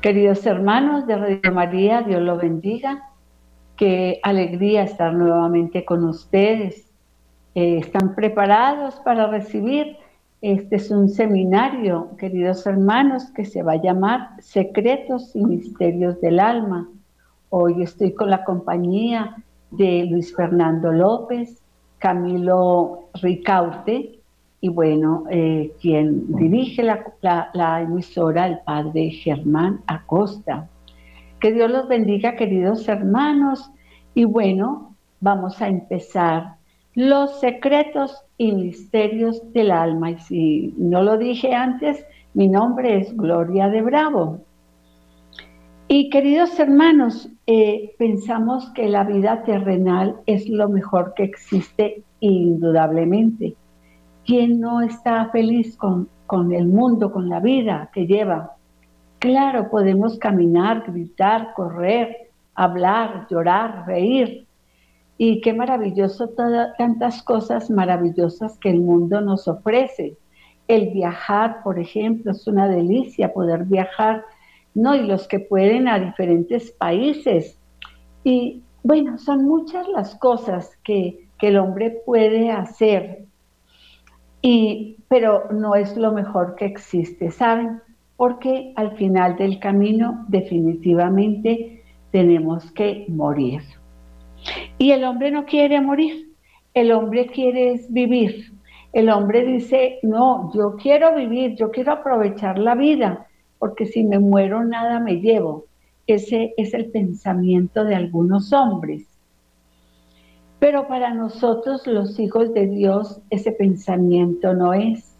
Queridos hermanos de Radio María, Dios los bendiga. Qué alegría estar nuevamente con ustedes. Eh, ¿Están preparados para recibir? Este es un seminario, queridos hermanos, que se va a llamar Secretos y Misterios del Alma. Hoy estoy con la compañía de Luis Fernando López, Camilo Ricaute y bueno, eh, quien dirige la, emisora, el padre Germán Acosta. Que Dios los bendiga, queridos hermanos. Y bueno, vamos a empezar los secretos y misterios del alma. Y si no lo dije antes, mi nombre es Gloria de Bravo. Y queridos hermanos, eh, pensamos que la vida terrenal es lo mejor que existe indudablemente ¿Quién no está feliz con, con el mundo, con la vida que lleva? Claro, podemos caminar, gritar, correr, hablar, llorar, reír. Y qué maravilloso, tantas cosas maravillosas que el mundo nos ofrece. El viajar, por ejemplo, es una delicia poder viajar, ¿no? Y los que pueden a diferentes países. Y bueno, son muchas las cosas que, que el hombre puede hacer y, pero no es lo mejor que existe, ¿saben? Porque al final del camino definitivamente tenemos que morir. Y el hombre no quiere morir, el hombre quiere vivir. El hombre dice, no, yo quiero vivir, yo quiero aprovechar la vida, porque si me muero nada me llevo. Ese es el pensamiento de algunos hombres. Pero para nosotros los hijos de Dios ese pensamiento no es,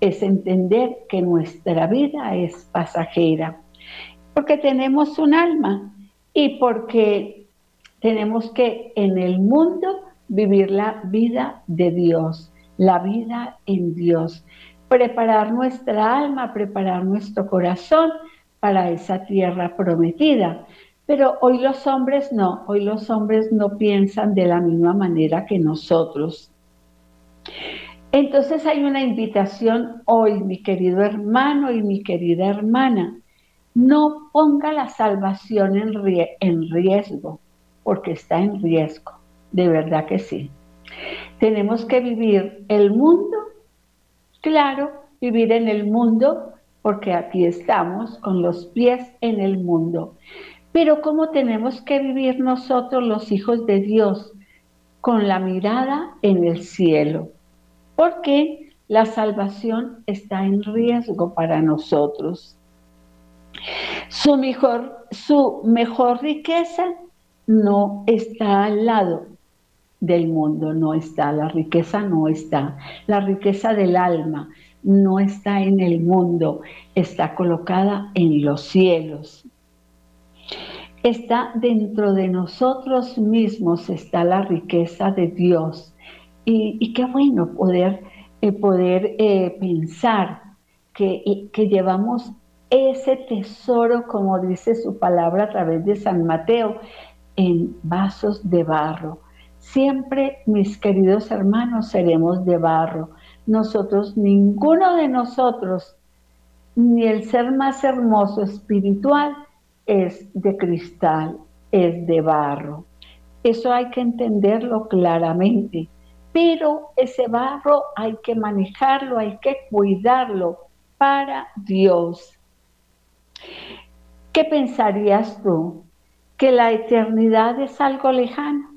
es entender que nuestra vida es pasajera, porque tenemos un alma y porque tenemos que en el mundo vivir la vida de Dios, la vida en Dios, preparar nuestra alma, preparar nuestro corazón para esa tierra prometida. Pero hoy los hombres no, hoy los hombres no piensan de la misma manera que nosotros. Entonces hay una invitación hoy, mi querido hermano y mi querida hermana. No ponga la salvación en, riesgo, porque está en riesgo, de verdad que sí. Tenemos que vivir el mundo, claro, vivir en el mundo, porque aquí estamos con los pies en el mundo. Pero ¿cómo tenemos que vivir nosotros los hijos de Dios? Con la mirada en el cielo. Porque la salvación está en riesgo para nosotros. Su mejor, su mejor riqueza no está al lado del mundo, no está, la riqueza no está. La riqueza del alma no está en el mundo, está colocada en los cielos está dentro de nosotros mismos, está la riqueza de Dios. Y, qué bueno poder, eh, poder eh, pensar que, que llevamos ese tesoro, como dice su palabra a través de San Mateo, en vasos de barro. Siempre, mis queridos hermanos, seremos de barro. Nosotros, ninguno de nosotros, ni el ser más hermoso espiritual, es de cristal, es de barro. Eso hay que entenderlo claramente. Pero ese barro hay que manejarlo, hay que cuidarlo para Dios. ¿Qué pensarías tú? ¿Que la eternidad es algo lejano?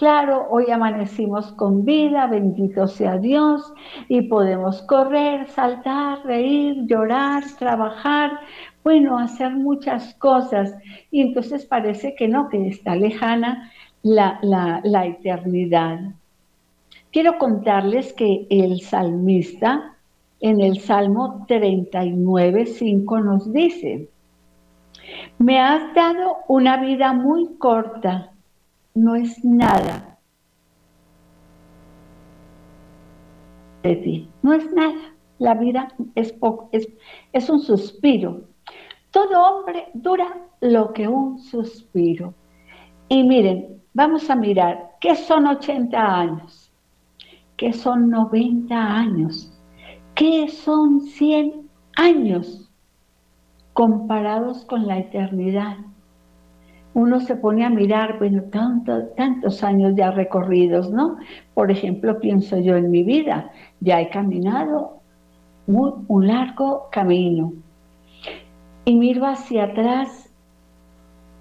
Claro, hoy amanecimos con vida, bendito sea Dios, y podemos correr, saltar, reír, llorar, trabajar, bueno, hacer muchas cosas. Y entonces parece que no, que está lejana la, la, eternidad. Quiero contarles que el salmista en el Salmo 39, 5 nos dice, me has dado una vida muy corta, no es nada de ti, no es nada. La vida es, es, es un suspiro, todo hombre dura lo que un suspiro. Y miren, vamos a mirar, ¿qué son 80 años? ¿Qué son 90 años? ¿Qué son 100 años? comparados con la eternidad. Uno se pone a mirar, bueno, tantos años ya recorridos, ¿no? Por ejemplo, pienso yo en mi vida, ya he caminado un largo camino y miro hacia atrás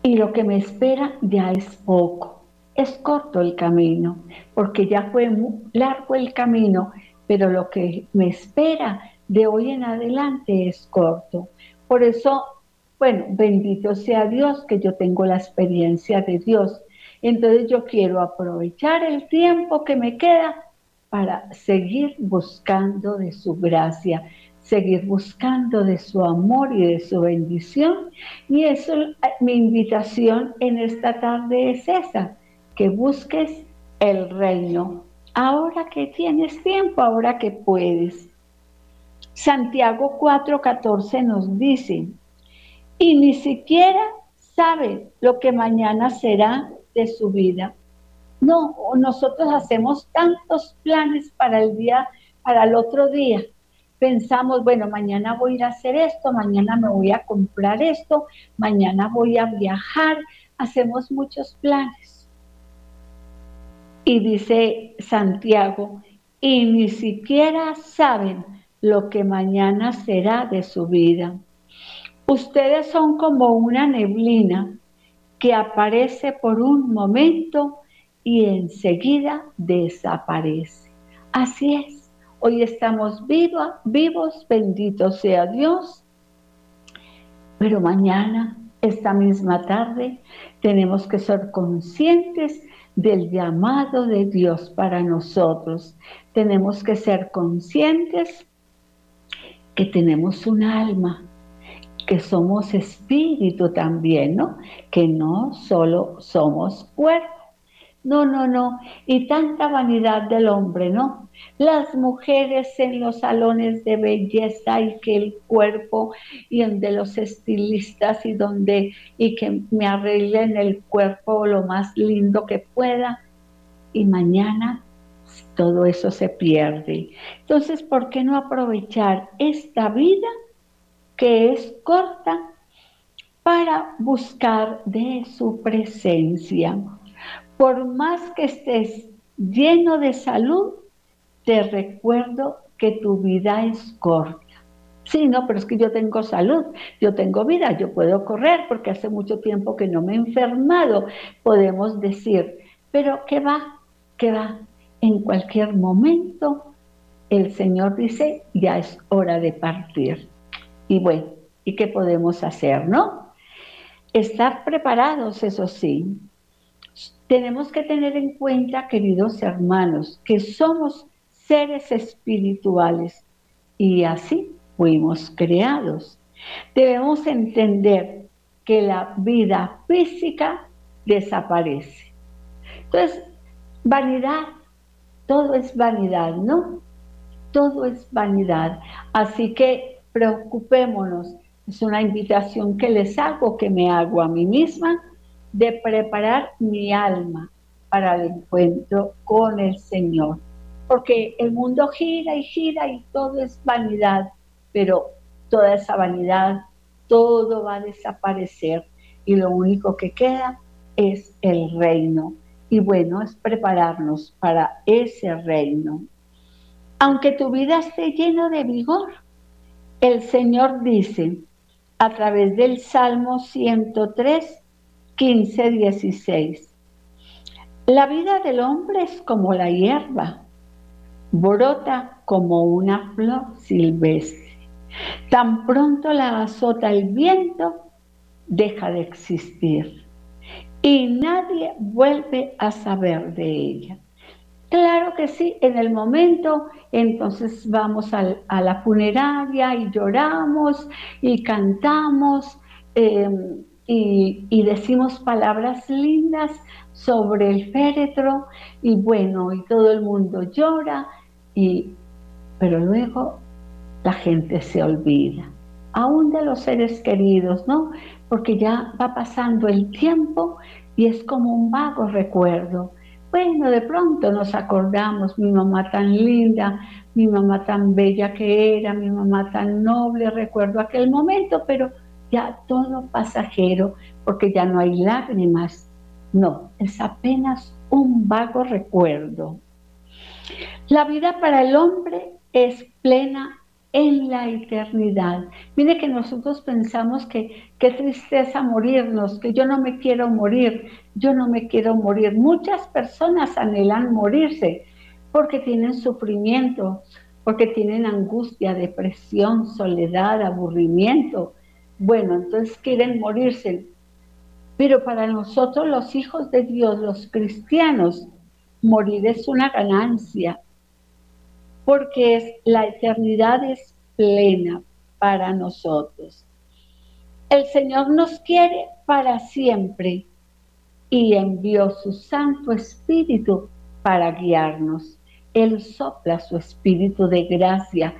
y lo que me espera ya es poco. Es corto el camino, porque ya fue largo el camino, pero lo que me espera de hoy en adelante es corto. Por eso, bueno, bendito sea Dios que yo tengo la experiencia de Dios. Entonces yo quiero aprovechar el tiempo que me queda para seguir buscando de su gracia, seguir buscando de su amor y de su bendición. Y eso, mi invitación en esta tarde es esa, que busques el reino. Ahora que tienes tiempo, ahora que puedes. Santiago 4:14 nos dice, y ni siquiera sabe lo que mañana será de su vida. No, nosotros hacemos tantos planes para el día, para el otro día, pensamos, bueno, mañana voy a ir a hacer esto, mañana me voy a comprar esto, mañana voy a viajar, hacemos muchos planes. Y dice Santiago, y ni siquiera saben lo que mañana será de su vida. Ustedes son como una neblina que aparece por un momento y enseguida desaparece. Así es. Hoy estamos vivos, bendito sea Dios. Pero mañana, esta misma tarde, tenemos que ser conscientes del llamado de Dios para nosotros. Tenemos que ser conscientes que tenemos un alma, que somos espíritu también, ¿no? Que no solo somos cuerpo. No, no, no. Y tanta vanidad del hombre, ¿no? Las mujeres en los salones de belleza y que el cuerpo y de los estilistas y donde y que me arreglen el cuerpo lo más lindo que pueda. Y mañana todo eso se pierde. Entonces, ¿por qué no aprovechar esta vida que es corta para buscar de su presencia? Por más que estés lleno de salud, te recuerdo que tu vida es corta. Sí, no, pero es que yo tengo salud, yo tengo vida, yo puedo correr porque hace mucho tiempo que no me he enfermado, podemos decir, pero ¿qué va? ¿Qué va? En cualquier momento el Señor dice, ya es hora de partir. Y bueno, ¿y qué podemos hacer, no? Estar preparados, eso sí, tenemos que tener en cuenta, queridos hermanos, que somos seres espirituales y así fuimos creados. Debemos entender que la vida física desaparece. Entonces, vanidad, todo es vanidad, ¿no? Todo es vanidad. Así que preocupémonos. Es una invitación que les hago, que me hago a mí misma de preparar mi alma para el encuentro con el Señor. Porque el mundo gira y gira y todo es vanidad, pero toda esa vanidad, todo va a desaparecer y lo único que queda es el reino. Y bueno, es prepararnos para ese reino. Aunque tu vida esté llena de vigor, el Señor dice a través del Salmo 103, 15, 16. La vida del hombre es como la hierba, brota como una flor silvestre. Tan pronto la azota el viento, deja de existir y nadie vuelve a saber de ella. Claro que sí, en el momento entonces vamos a la funeraria y lloramos y cantamos. Em, y, decimos palabras lindas sobre el féretro y bueno, y todo el mundo llora, y, pero luego la gente se olvida, aún de los seres queridos, ¿no? Porque ya va pasando el tiempo y es como un vago recuerdo. Bueno, de pronto nos acordamos, mi mamá tan linda, mi mamá tan bella que era, mi mamá tan noble, recuerdo aquel momento, pero ya todo pasajero, porque ya no hay lágrimas. No, es apenas un vago recuerdo. La vida para el hombre es plena en la eternidad. Mire que nosotros pensamos que qué tristeza morirnos, que yo no me quiero morir, yo no me quiero morir. Muchas personas anhelan morirse porque tienen sufrimiento, porque tienen angustia, depresión, soledad, aburrimiento. Bueno, entonces quieren morirse. Pero para nosotros los hijos de Dios, los cristianos, morir es una ganancia, porque es, la eternidad es plena para nosotros. El Señor nos quiere para siempre y envió su Santo Espíritu para guiarnos. Él sopla su espíritu de gracia,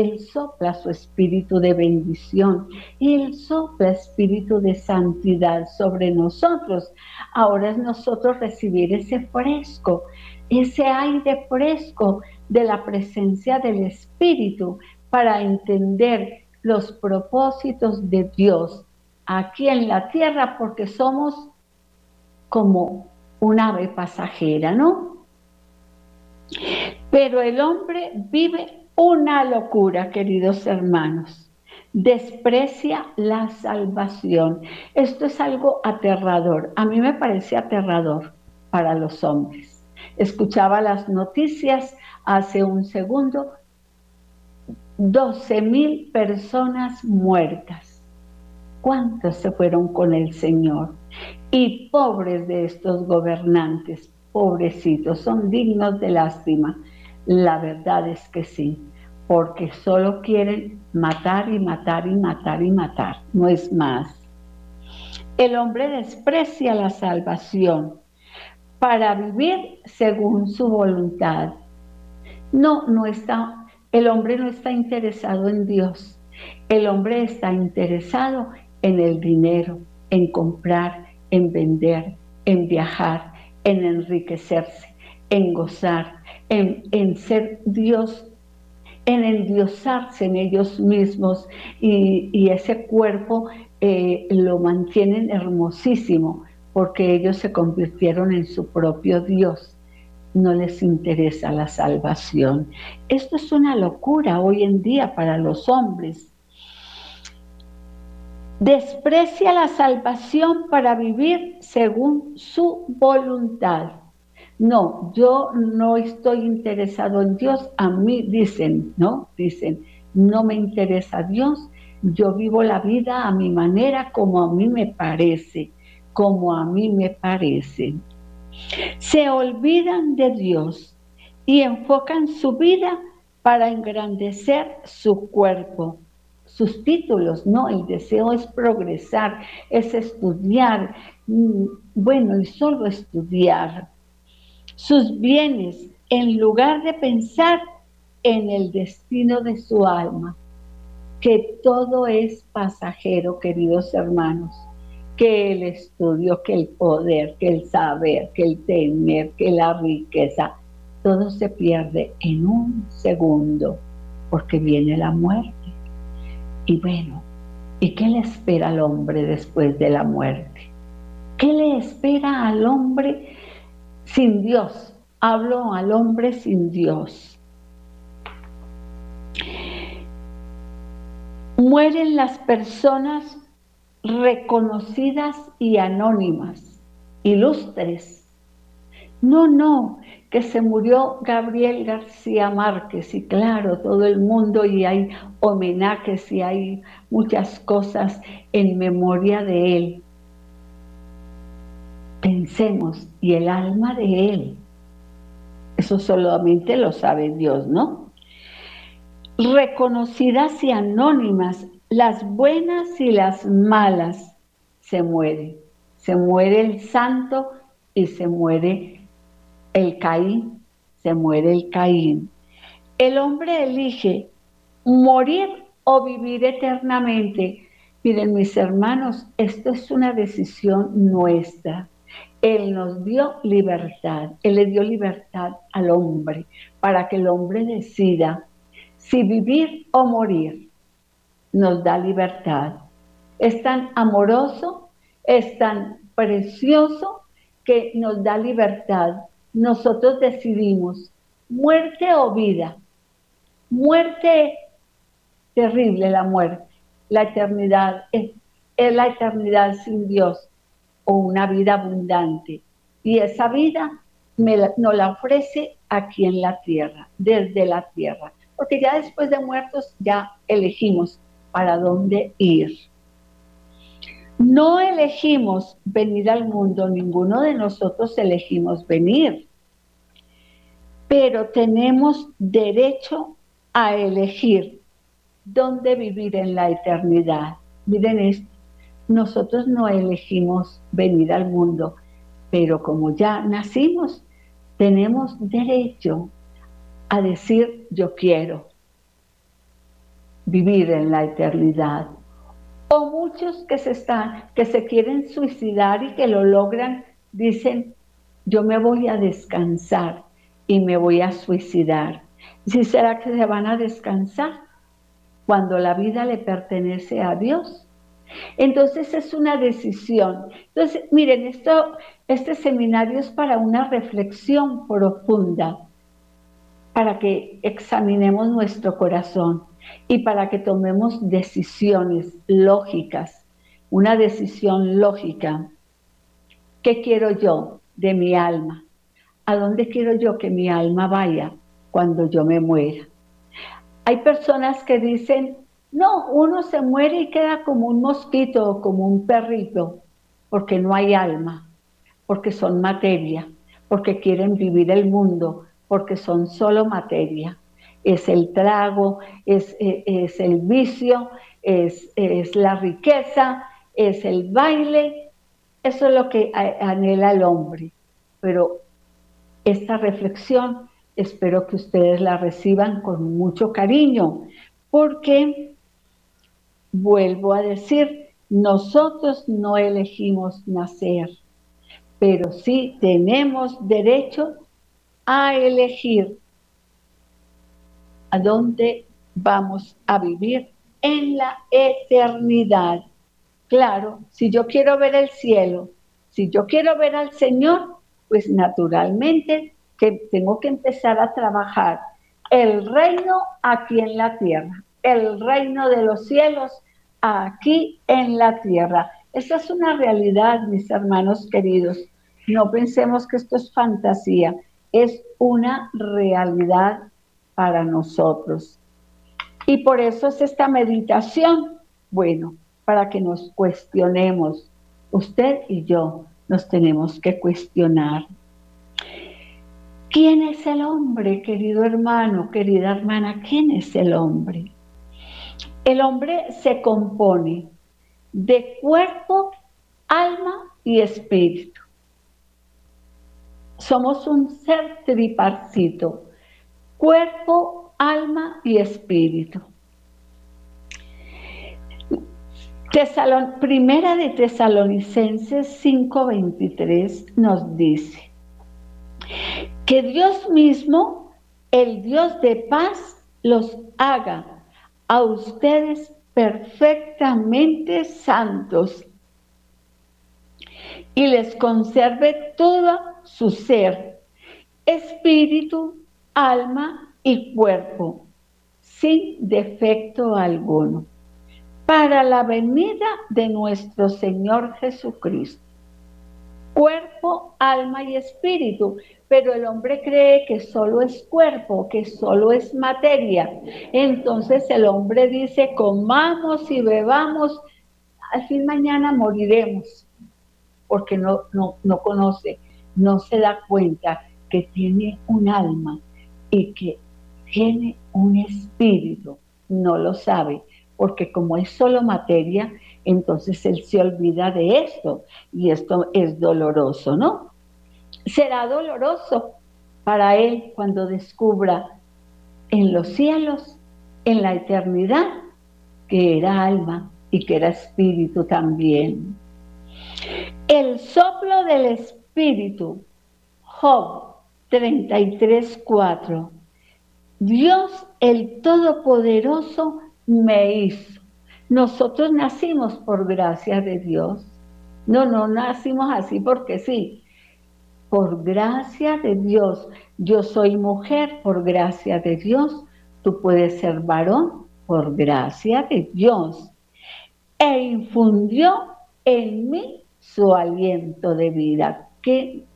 Él sopla su espíritu de bendición, Él sopla espíritu de santidad sobre nosotros. Ahora es nosotros recibir ese fresco, ese aire fresco de la presencia del Espíritu para entender los propósitos de Dios aquí en la tierra porque somos como un ave pasajera, ¿no? Pero el hombre vive una locura, queridos hermanos. Desprecia la salvación. Esto es algo aterrador. A mí me parece aterrador para los hombres. Escuchaba las noticias hace un segundo. 12 mil personas muertas. ¿Cuántos se fueron con el Señor? Y pobres de estos gobernantes, pobrecitos, son dignos de lástima. La verdad es que sí, porque solo quieren matar y matar y matar y matar, no es más. El hombre desprecia la salvación para vivir según su voluntad. No, no está, el hombre no está interesado en Dios. El hombre está interesado en el dinero, en comprar, en vender, en viajar, en enriquecerse, en gozar, en, ser Dios, en endiosarse en ellos mismos y, ese cuerpo eh, lo mantienen hermosísimo porque ellos se convirtieron en su propio Dios. No les interesa la salvación. Esto es una locura hoy en día para los hombres desprecia la salvación para vivir según su voluntad. No, yo no estoy interesado en Dios, a mí dicen, ¿no? Dicen, no me interesa Dios, yo vivo la vida a mi manera como a mí me parece, como a mí me parece. Se olvidan de Dios y enfocan su vida para engrandecer su cuerpo. Sus títulos, no, el deseo es progresar, es estudiar, mm, bueno, y solo estudiar sus bienes en lugar de pensar en el destino de su alma, que todo es pasajero, queridos hermanos, que el estudio, que el poder, que el saber, que el tener, que la riqueza, todo se pierde en un segundo, porque viene la muerte. Y bueno, ¿y qué le espera al hombre después de la muerte? ¿Qué le espera al hombre sin Dios? Hablo al hombre sin Dios. Mueren las personas reconocidas y anónimas, ilustres. No, no, que se murió Gabriel García Márquez y claro, todo el mundo y hay homenajes y hay muchas cosas en memoria de él. Pensemos, y el alma de él, eso solamente lo sabe Dios, ¿no? Reconocidas y anónimas, las buenas y las malas se mueren. Se muere el santo y se muere el Caín, se muere el Caín. El hombre elige morir o vivir eternamente. Miren mis hermanos, esto es una decisión nuestra. Él nos dio libertad, Él le dio libertad al hombre para que el hombre decida si vivir o morir. Nos da libertad. es tan amoroso, es tan precioso que nos da libertad. Nosotros decidimos muerte o vida. Muerte terrible, la muerte. La eternidad es, la eternidad sin Dios o una vida abundante. Y esa vida me nos la ofrece aquí en la tierra, desde la tierra. Porque ya después de muertos ya elegimos para dónde ir. No elegimos venir al mundo, ninguno de nosotros elegimos venir, pero tenemos derecho a elegir dónde vivir en la eternidad. Miren esto, nosotros no elegimos venir al mundo, pero como ya nacimos, tenemos derecho a decir yo quiero vivir en la eternidad. O muchos que se están, que se quieren suicidar y que lo logran, dicen, yo me voy a descansar y me voy a suicidar. ¿Sí será que se van a descansar cuando la vida le pertenece a Dios? Entonces es una decisión. Entonces, miren, esto, este seminario es para una reflexión profunda para que examinemos nuestro corazón y para que tomemos decisiones lógicas, una decisión lógica. ¿Qué quiero yo de mi alma? ¿A dónde quiero yo que mi alma vaya cuando yo me muera? Hay personas que dicen, no, uno se muere y queda como un mosquito o como un perrito, porque no hay alma, porque son materia, porque quieren vivir el mundo, porque son solo materia. Es el trago, es, e, el vicio, es, es, la riqueza, es el baile. Eso es lo que anhela el hombre. Pero esta reflexión espero que ustedes la reciban con mucho cariño, porque, vuelvo a decir, nosotros no elegimos nacer, pero sí tenemos derecho a elegir a dónde vamos a vivir en la eternidad. Claro, si yo quiero ver el cielo, si yo quiero ver al Señor, pues naturalmente que tengo que empezar a trabajar el reino aquí en la tierra, el reino de los cielos aquí en la tierra. Esa es una realidad, mis hermanos queridos. No pensemos que esto es fantasía es una realidad para nosotros. Y por eso es esta meditación, bueno, para que nos cuestionemos. Usted y yo nos tenemos que cuestionar. ¿Quién es el hombre, querido hermano, querida hermana? ¿Quién es el hombre? El hombre se compone de cuerpo, alma y espíritu somos un ser tripartito, cuerpo, alma y espíritu. primera de Tesalonicenses 5:23 nos dice que Dios mismo, el Dios de paz, los haga a ustedes perfectamente santos y les conserve toda su ser, espíritu, alma y cuerpo, sin defecto alguno, para la venida de nuestro Señor Jesucristo. Cuerpo, alma y espíritu, pero el hombre cree que solo es cuerpo, que solo es materia. Entonces el hombre dice, comamos y bebamos, al fin mañana moriremos, porque no, no, no conoce no se da cuenta que tiene un alma y que tiene un espíritu, no lo sabe, porque como es solo materia, entonces él se olvida de esto y esto es doloroso, ¿no? Será doloroso para él cuando descubra en los cielos, en la eternidad, que era alma y que era espíritu también. El soplo del espíritu. Job 33.4. Dios el Todopoderoso me hizo. Nosotros nacimos por gracia de Dios. No, no nacimos así porque sí. Por gracia de Dios. Yo soy mujer por gracia de Dios. Tú puedes ser varón por gracia de Dios. E infundió en mí su aliento de vida. ¿Qué,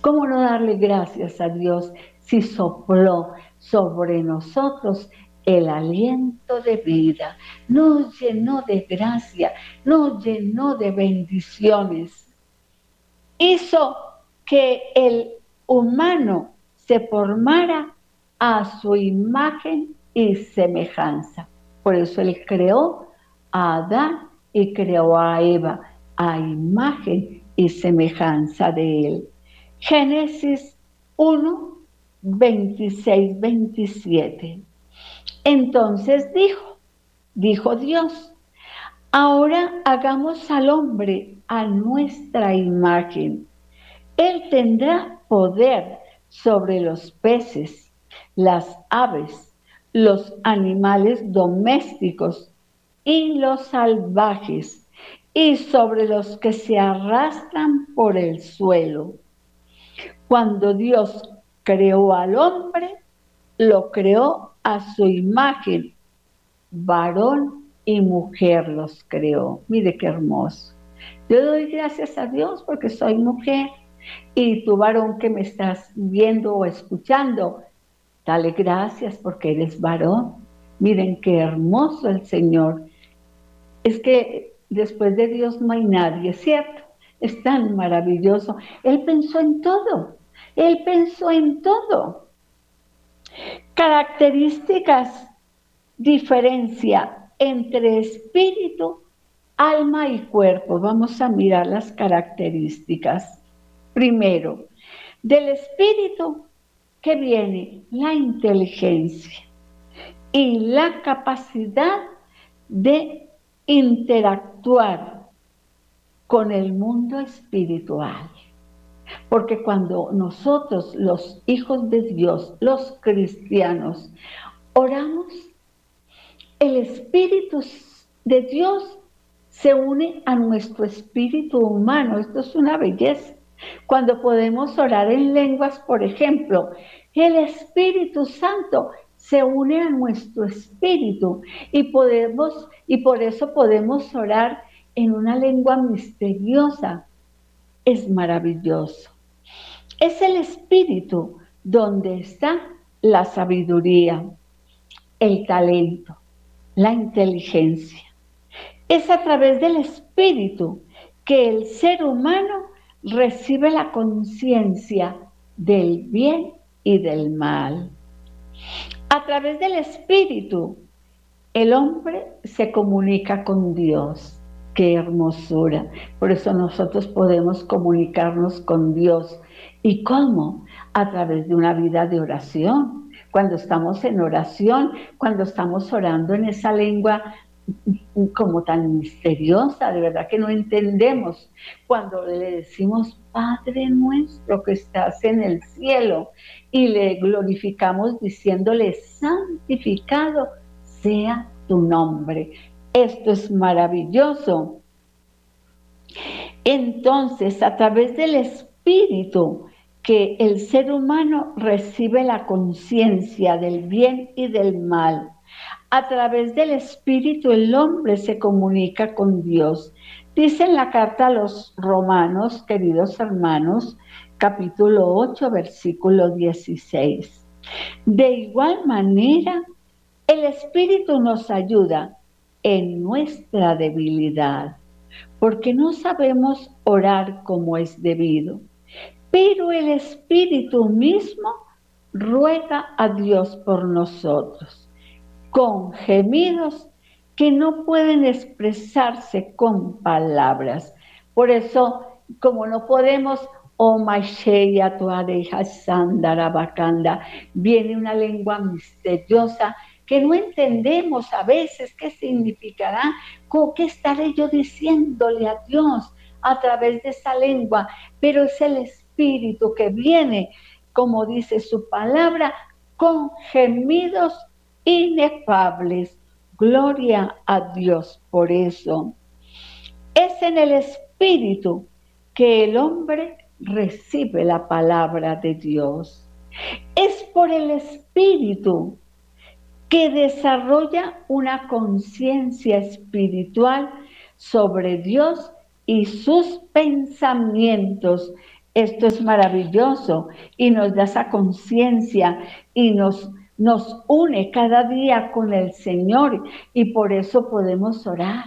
¿Cómo no darle gracias a Dios si sopló sobre nosotros el aliento de vida, nos llenó de gracia, nos llenó de bendiciones. Hizo que el humano se formara a su imagen y semejanza. Por eso él creó a Adán y creó a Eva a imagen y semejanza de él. Génesis 1, 26, 27. Entonces dijo, dijo Dios, ahora hagamos al hombre a nuestra imagen. Él tendrá poder sobre los peces, las aves, los animales domésticos y los salvajes, y sobre los que se arrastran por el suelo. Cuando Dios creó al hombre, lo creó a su imagen, varón y mujer los creó. Mire qué hermoso. Yo doy gracias a Dios porque soy mujer y tu varón que me estás viendo o escuchando, dale gracias porque eres varón. Miren qué hermoso el Señor. Es que después de Dios no hay nadie, ¿cierto? Es tan maravilloso. Él pensó en todo. Él pensó en todo. Características, diferencia entre espíritu, alma y cuerpo. Vamos a mirar las características. Primero, del espíritu que viene la inteligencia y la capacidad de interactuar con el mundo espiritual. Porque cuando nosotros, los hijos de Dios, los cristianos, oramos, el Espíritu de Dios se une a nuestro espíritu humano. Esto es una belleza. Cuando podemos orar en lenguas, por ejemplo, el Espíritu Santo se une a nuestro espíritu y podemos y por eso podemos orar en una lengua misteriosa es maravilloso. Es el espíritu donde está la sabiduría, el talento, la inteligencia. Es a través del espíritu que el ser humano recibe la conciencia del bien y del mal. A través del espíritu, el hombre se comunica con Dios. Qué hermosura. Por eso nosotros podemos comunicarnos con Dios. ¿Y cómo? A través de una vida de oración. Cuando estamos en oración, cuando estamos orando en esa lengua como tan misteriosa, de verdad que no entendemos. Cuando le decimos, Padre nuestro que estás en el cielo, y le glorificamos diciéndole, santificado sea tu nombre. Esto es maravilloso. Entonces, a través del Espíritu, que el ser humano recibe la conciencia del bien y del mal. A través del Espíritu el hombre se comunica con Dios. Dice en la carta a los romanos, queridos hermanos, capítulo 8, versículo 16. De igual manera, el Espíritu nos ayuda en nuestra debilidad, porque no sabemos orar como es debido. Pero el Espíritu mismo ruega a Dios por nosotros, con gemidos que no pueden expresarse con palabras. Por eso, como no podemos, oh Maisheya Tuareja Sandarabakanda, viene una lengua misteriosa que no entendemos a veces qué significará, qué estaré yo diciéndole a Dios a través de esa lengua, pero es el Espíritu que viene, como dice su palabra, con gemidos inefables, Gloria a Dios por eso. Es en el Espíritu que el hombre recibe la palabra de Dios. Es por el Espíritu que desarrolla una conciencia espiritual sobre Dios y sus pensamientos. Esto es maravilloso y nos da esa conciencia y nos, nos une cada día con el Señor y por eso podemos orar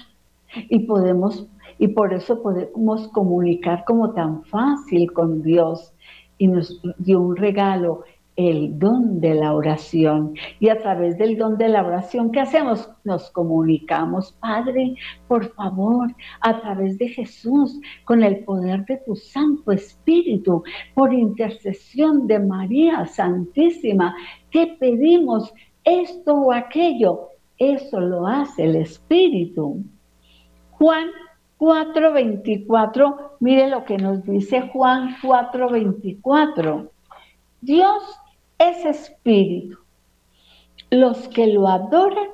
y podemos y por eso podemos comunicar como tan fácil con Dios y nos dio un regalo el don de la oración. Y a través del don de la oración, ¿qué hacemos? Nos comunicamos, Padre, por favor, a través de Jesús, con el poder de tu Santo Espíritu, por intercesión de María Santísima, te pedimos esto o aquello. Eso lo hace el Espíritu. Juan 4:24, mire lo que nos dice Juan 4:24. Dios es espíritu. Los que lo adoran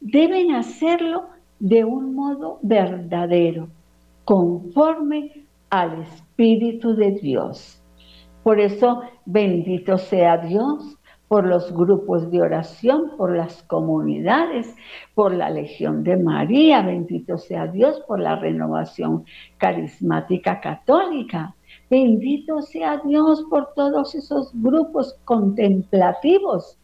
deben hacerlo de un modo verdadero, conforme al Espíritu de Dios. Por eso, bendito sea Dios por los grupos de oración, por las comunidades, por la Legión de María, bendito sea Dios por la renovación carismática católica. Bendito sea Dios por todos esos grupos contemplativos.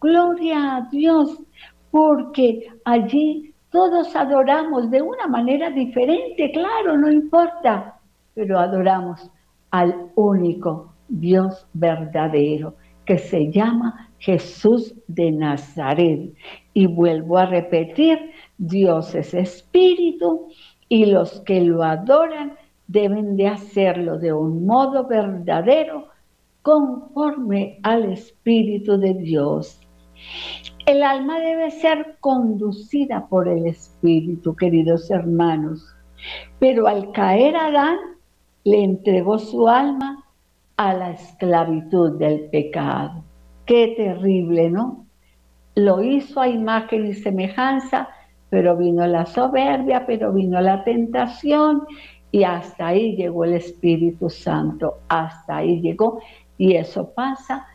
Gloria a Dios, porque allí todos adoramos de una manera diferente, claro, no importa, pero adoramos al único Dios verdadero, que se llama Jesús de Nazaret. Y vuelvo a repetir, Dios es espíritu y los que lo adoran deben de hacerlo de un modo verdadero conforme al Espíritu de Dios. El alma debe ser conducida por el Espíritu, queridos hermanos. Pero al caer Adán, le entregó su alma a la esclavitud del pecado. Qué terrible, ¿no? Lo hizo a imagen y semejanza, pero vino la soberbia, pero vino la tentación y hasta ahí llegó el Espíritu Santo, hasta ahí llegó. Y eso pasa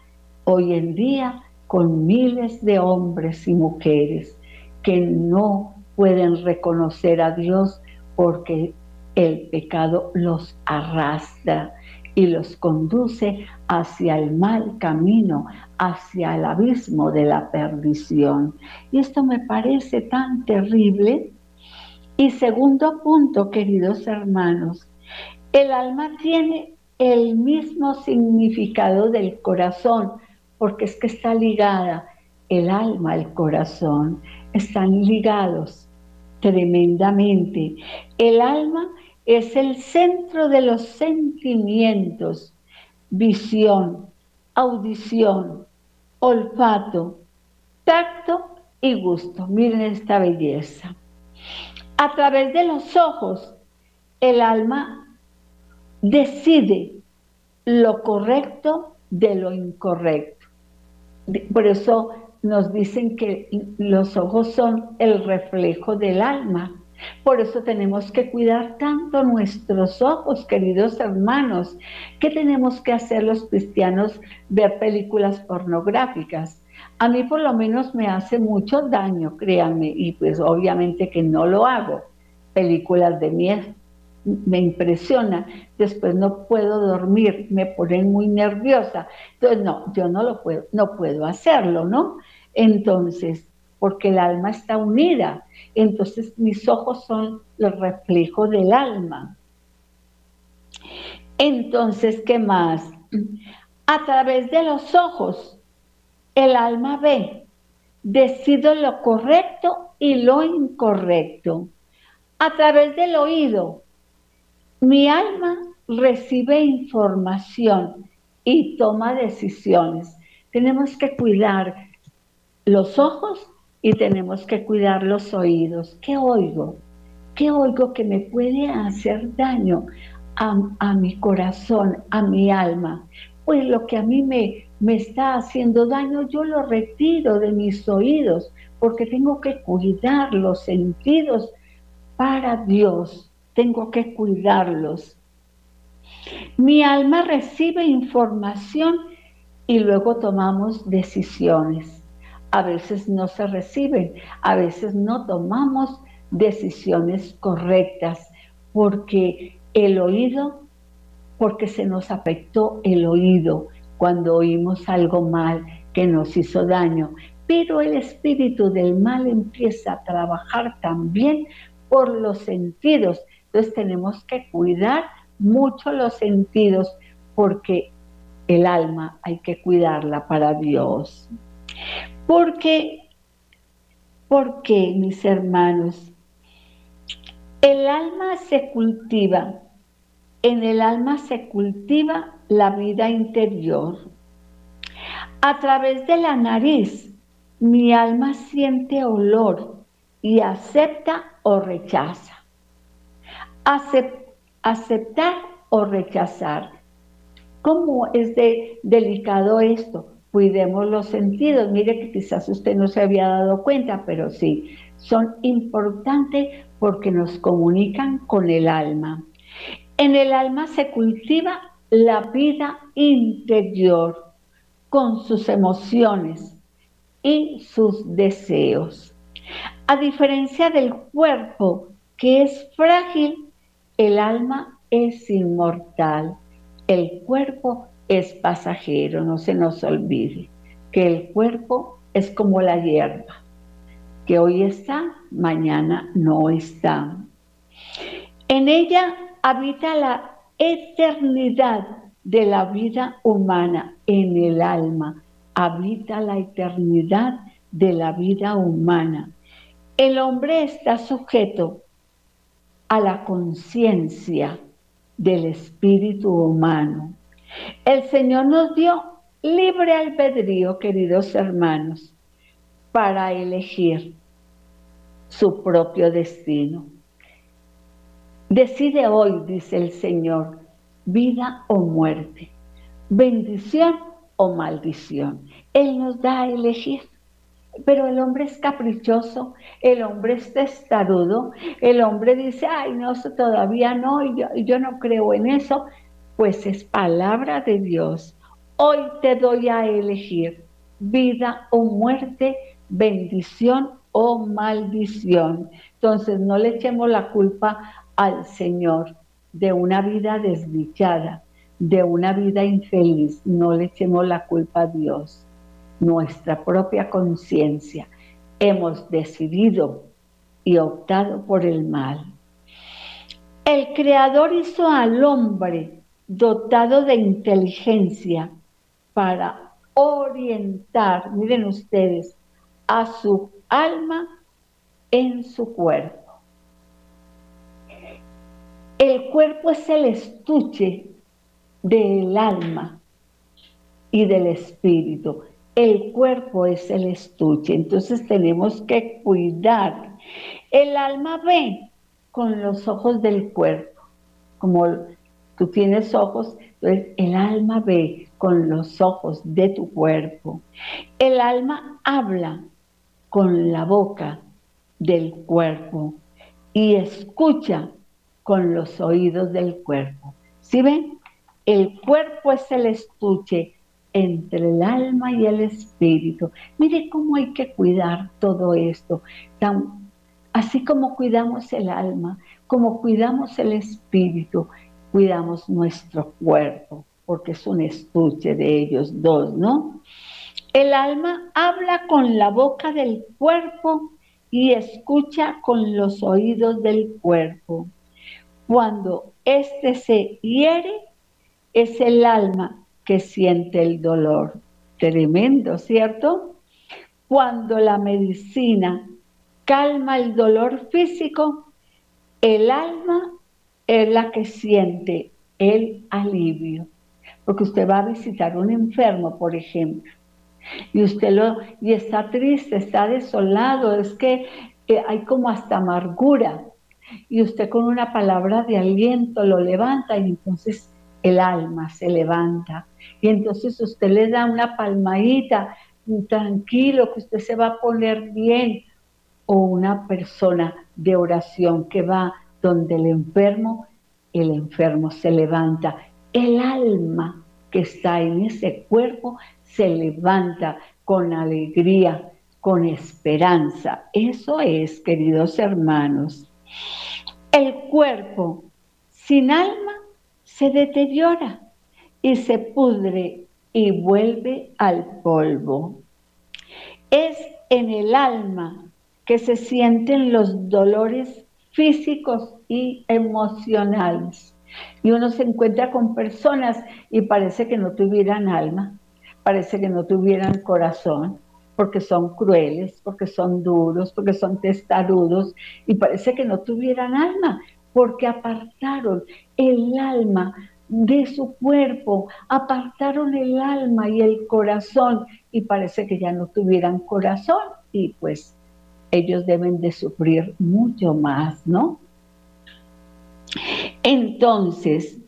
hoy en día con miles de hombres y mujeres que no pueden reconocer a Dios porque el pecado los arrastra y los conduce hacia el mal camino, hacia el abismo de la perdición. Y esto me parece tan terrible y segundo punto, queridos hermanos, el alma tiene el mismo significado del corazón, porque es que está ligada el alma al corazón, están ligados tremendamente. El alma es el centro de los sentimientos, visión, audición, olfato, tacto y gusto. Miren esta belleza. A través de los ojos, el alma decide lo correcto de lo incorrecto. Por eso nos dicen que los ojos son el reflejo del alma. Por eso tenemos que cuidar tanto nuestros ojos, queridos hermanos. ¿Qué tenemos que hacer los cristianos? Ver películas pornográficas a mí por lo menos me hace mucho daño, créanme, y pues obviamente que no lo hago. Películas de miedo me impresiona, después no puedo dormir, me ponen muy nerviosa. Entonces, no, yo no lo puedo, no puedo hacerlo, ¿no? Entonces, porque el alma está unida. Entonces, mis ojos son el reflejo del alma. Entonces, ¿qué más? A través de los ojos el alma ve, decido lo correcto y lo incorrecto. A través del oído, mi alma recibe información y toma decisiones. Tenemos que cuidar los ojos y tenemos que cuidar los oídos. ¿Qué oigo? ¿Qué oigo que me puede hacer daño a, a mi corazón, a mi alma? pues lo que a mí me, me está haciendo daño, yo lo retiro de mis oídos, porque tengo que cuidar los sentidos para Dios, tengo que cuidarlos. Mi alma recibe información y luego tomamos decisiones. A veces no se reciben, a veces no tomamos decisiones correctas porque el oído, porque se nos afectó el oído cuando oímos algo mal que nos hizo daño. Pero el espíritu del mal empieza a trabajar también por los sentidos. Entonces tenemos que cuidar mucho los sentidos porque el alma hay que cuidarla para Dios. Porque, porque mis hermanos, el alma se cultiva, en el alma se cultiva la vida interior. A través de la nariz, mi alma siente olor y acepta o rechaza. aceptar o rechazar. ¿Cómo es de delicado esto? Cuidemos los sentidos. Mire que quizás usted no se había dado cuenta, pero sí, son importantes porque nos comunican con el alma. En el alma se cultiva la vida interior con sus emociones y sus deseos. A diferencia del cuerpo, que es frágil, el alma es inmortal. El cuerpo es pasajero, no se nos olvide que el cuerpo es como la hierba, que hoy está, mañana no está. En ella habita la eternidad de la vida humana, en el alma habita la eternidad de la vida humana. El hombre está sujeto a la conciencia del espíritu humano. El Señor nos dio libre albedrío, queridos hermanos, para elegir su propio destino. Decide hoy, dice el Señor, vida o muerte, bendición o maldición. Él nos da a elegir. Pero el hombre es caprichoso, el hombre es testarudo, el hombre dice, ay, no, todavía no, yo, yo no creo en eso. Pues es palabra de Dios. Hoy te doy a elegir vida o muerte, bendición o maldición. Entonces no le echemos la culpa al Señor de una vida desdichada, de una vida infeliz. No le echemos la culpa a Dios nuestra propia conciencia, hemos decidido y optado por el mal. El Creador hizo al hombre dotado de inteligencia para orientar, miren ustedes, a su alma en su cuerpo. El cuerpo es el estuche del alma y del espíritu el cuerpo es el estuche, entonces tenemos que cuidar. El alma ve con los ojos del cuerpo, como tú tienes ojos, entonces el alma ve con los ojos de tu cuerpo. El alma habla con la boca del cuerpo y escucha con los oídos del cuerpo. ¿Sí ven? El cuerpo es el estuche entre el alma y el espíritu. Mire cómo hay que cuidar todo esto. así como cuidamos el alma, como cuidamos el espíritu, cuidamos nuestro cuerpo, porque es un estuche de ellos dos, ¿no? El alma habla con la boca del cuerpo y escucha con los oídos del cuerpo. Cuando éste se hiere, es el alma que siente el dolor. Tremendo, ¿cierto? Cuando la medicina calma el dolor físico, el alma es la que siente el alivio. Porque usted va a visitar a un enfermo, por ejemplo, y usted lo y está triste, está desolado, es que eh, hay como hasta amargura. Y usted con una palabra de aliento lo levanta y entonces el alma se levanta. Y entonces usted le da una palmadita, tranquilo, que usted se va a poner bien. O una persona de oración que va donde el enfermo, el enfermo se levanta. El alma que está en ese cuerpo se levanta con alegría, con esperanza. Eso es, queridos hermanos. El cuerpo sin alma se deteriora y se pudre y vuelve al polvo. Es en el alma que se sienten los dolores físicos y emocionales. Y uno se encuentra con personas y parece que no tuvieran alma, parece que no tuvieran corazón, porque son crueles, porque son duros, porque son testarudos, y parece que no tuvieran alma, porque apartaron el alma de su cuerpo, apartaron el alma y el corazón y parece que ya no tuvieran corazón y pues ellos deben de sufrir mucho más, ¿no? Entonces,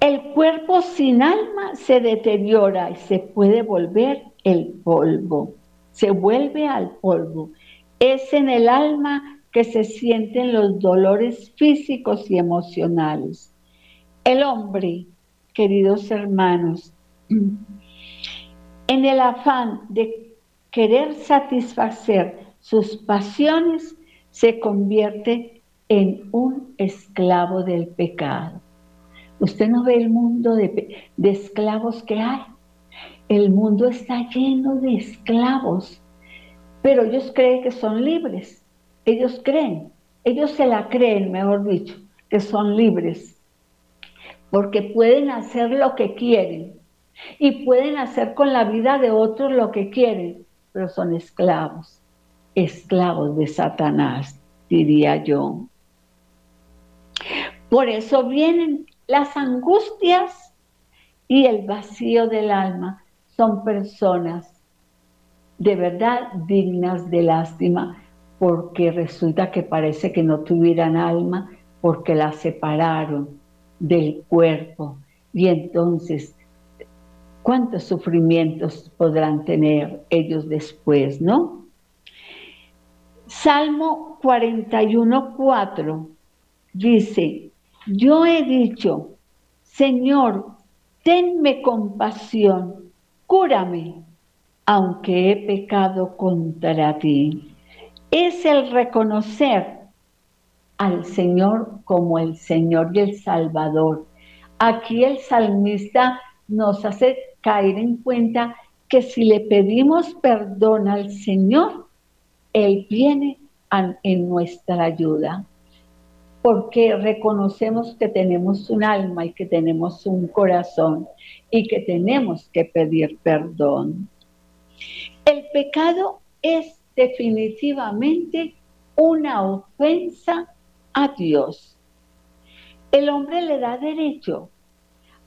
el cuerpo sin alma se deteriora y se puede volver el polvo, se vuelve al polvo. Es en el alma que se sienten los dolores físicos y emocionales. El hombre, queridos hermanos, en el afán de querer satisfacer sus pasiones, se convierte en un esclavo del pecado. Usted no ve el mundo de, esclavos que hay. El mundo está lleno de esclavos, pero ellos creen que son libres ellos creen, ellos se la creen, mejor dicho, que son libres, porque pueden hacer lo que quieren y pueden hacer con la vida de otros lo que quieren, pero son esclavos, esclavos de Satanás, diría yo. Por eso vienen las angustias y el vacío del alma. Son personas de verdad dignas de lástima porque resulta que parece que no tuvieran alma porque la separaron del cuerpo. Y entonces, ¿cuántos sufrimientos podrán tener ellos después, no? Salmo 41.4 dice, yo he dicho, Señor, tenme compasión, cúrame, aunque he pecado contra ti es el reconocer al Señor como el Señor y el Salvador. Aquí el salmista nos hace caer en cuenta que si le pedimos perdón al Señor, Él viene en nuestra ayuda, porque reconocemos que tenemos un alma y que tenemos un corazón y que tenemos que pedir perdón. El pecado es definitivamente una ofensa a Dios. El hombre le da derecho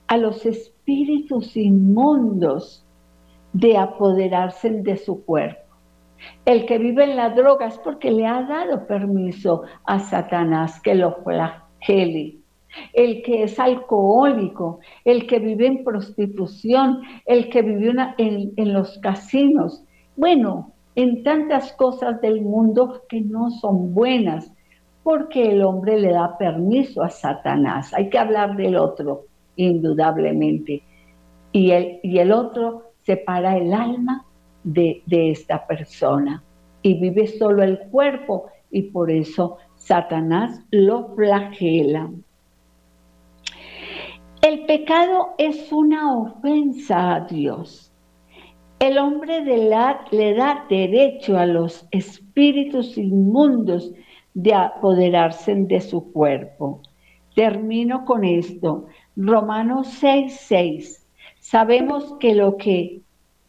a los espíritus inmundos de apoderarse de su cuerpo. El que vive en la droga es porque le ha dado permiso a Satanás que lo flagele. El que es alcohólico, el que vive en prostitución, el que vive en, en los casinos. Bueno, en tantas cosas del mundo que no son buenas, porque el hombre le da permiso a Satanás. Hay que hablar del otro, indudablemente. Y el, y el otro separa el alma de, de esta persona y vive solo el cuerpo y por eso Satanás lo flagela. El pecado es una ofensa a Dios. El hombre le da derecho a los espíritus inmundos de apoderarse de su cuerpo. Termino con esto. Romanos 6, 6. Sabemos que lo que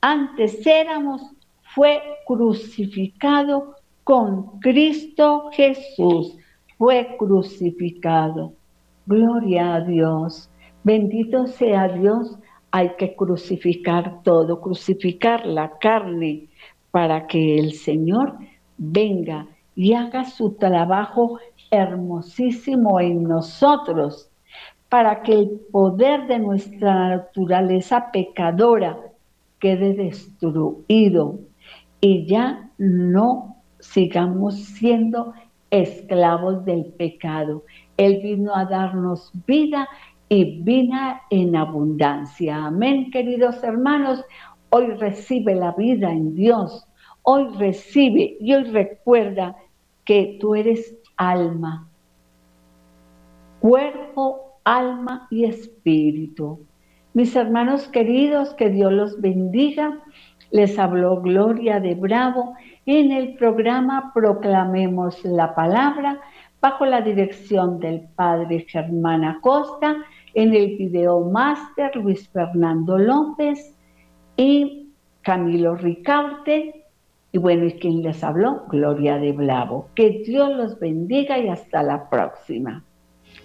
antes éramos fue crucificado con Cristo Jesús. Fue crucificado. Gloria a Dios. Bendito sea Dios hay que crucificar todo, crucificar la carne para que el Señor venga y haga su trabajo hermosísimo en nosotros para que el poder de nuestra naturaleza pecadora quede destruido y ya no sigamos siendo esclavos del pecado. Él vino a darnos vida y vida en abundancia. Amén, queridos hermanos. Hoy recibe la vida en Dios. Hoy recibe y hoy recuerda que tú eres alma, cuerpo, alma y espíritu. Mis hermanos queridos, que Dios los bendiga. Les habló Gloria de Bravo en el programa Proclamemos la Palabra bajo la dirección del Padre Germán Acosta, en el video máster Luis Fernando López y Camilo Ricarte. Y bueno, ¿y quien les habló? Gloria de Bravo. Que Dios los bendiga y hasta la próxima.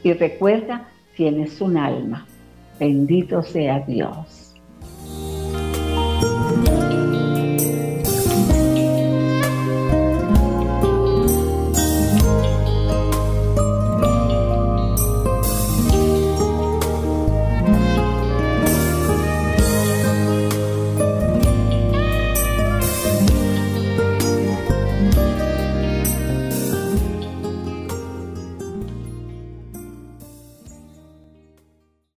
Y recuerda, tienes un alma. Bendito sea Dios.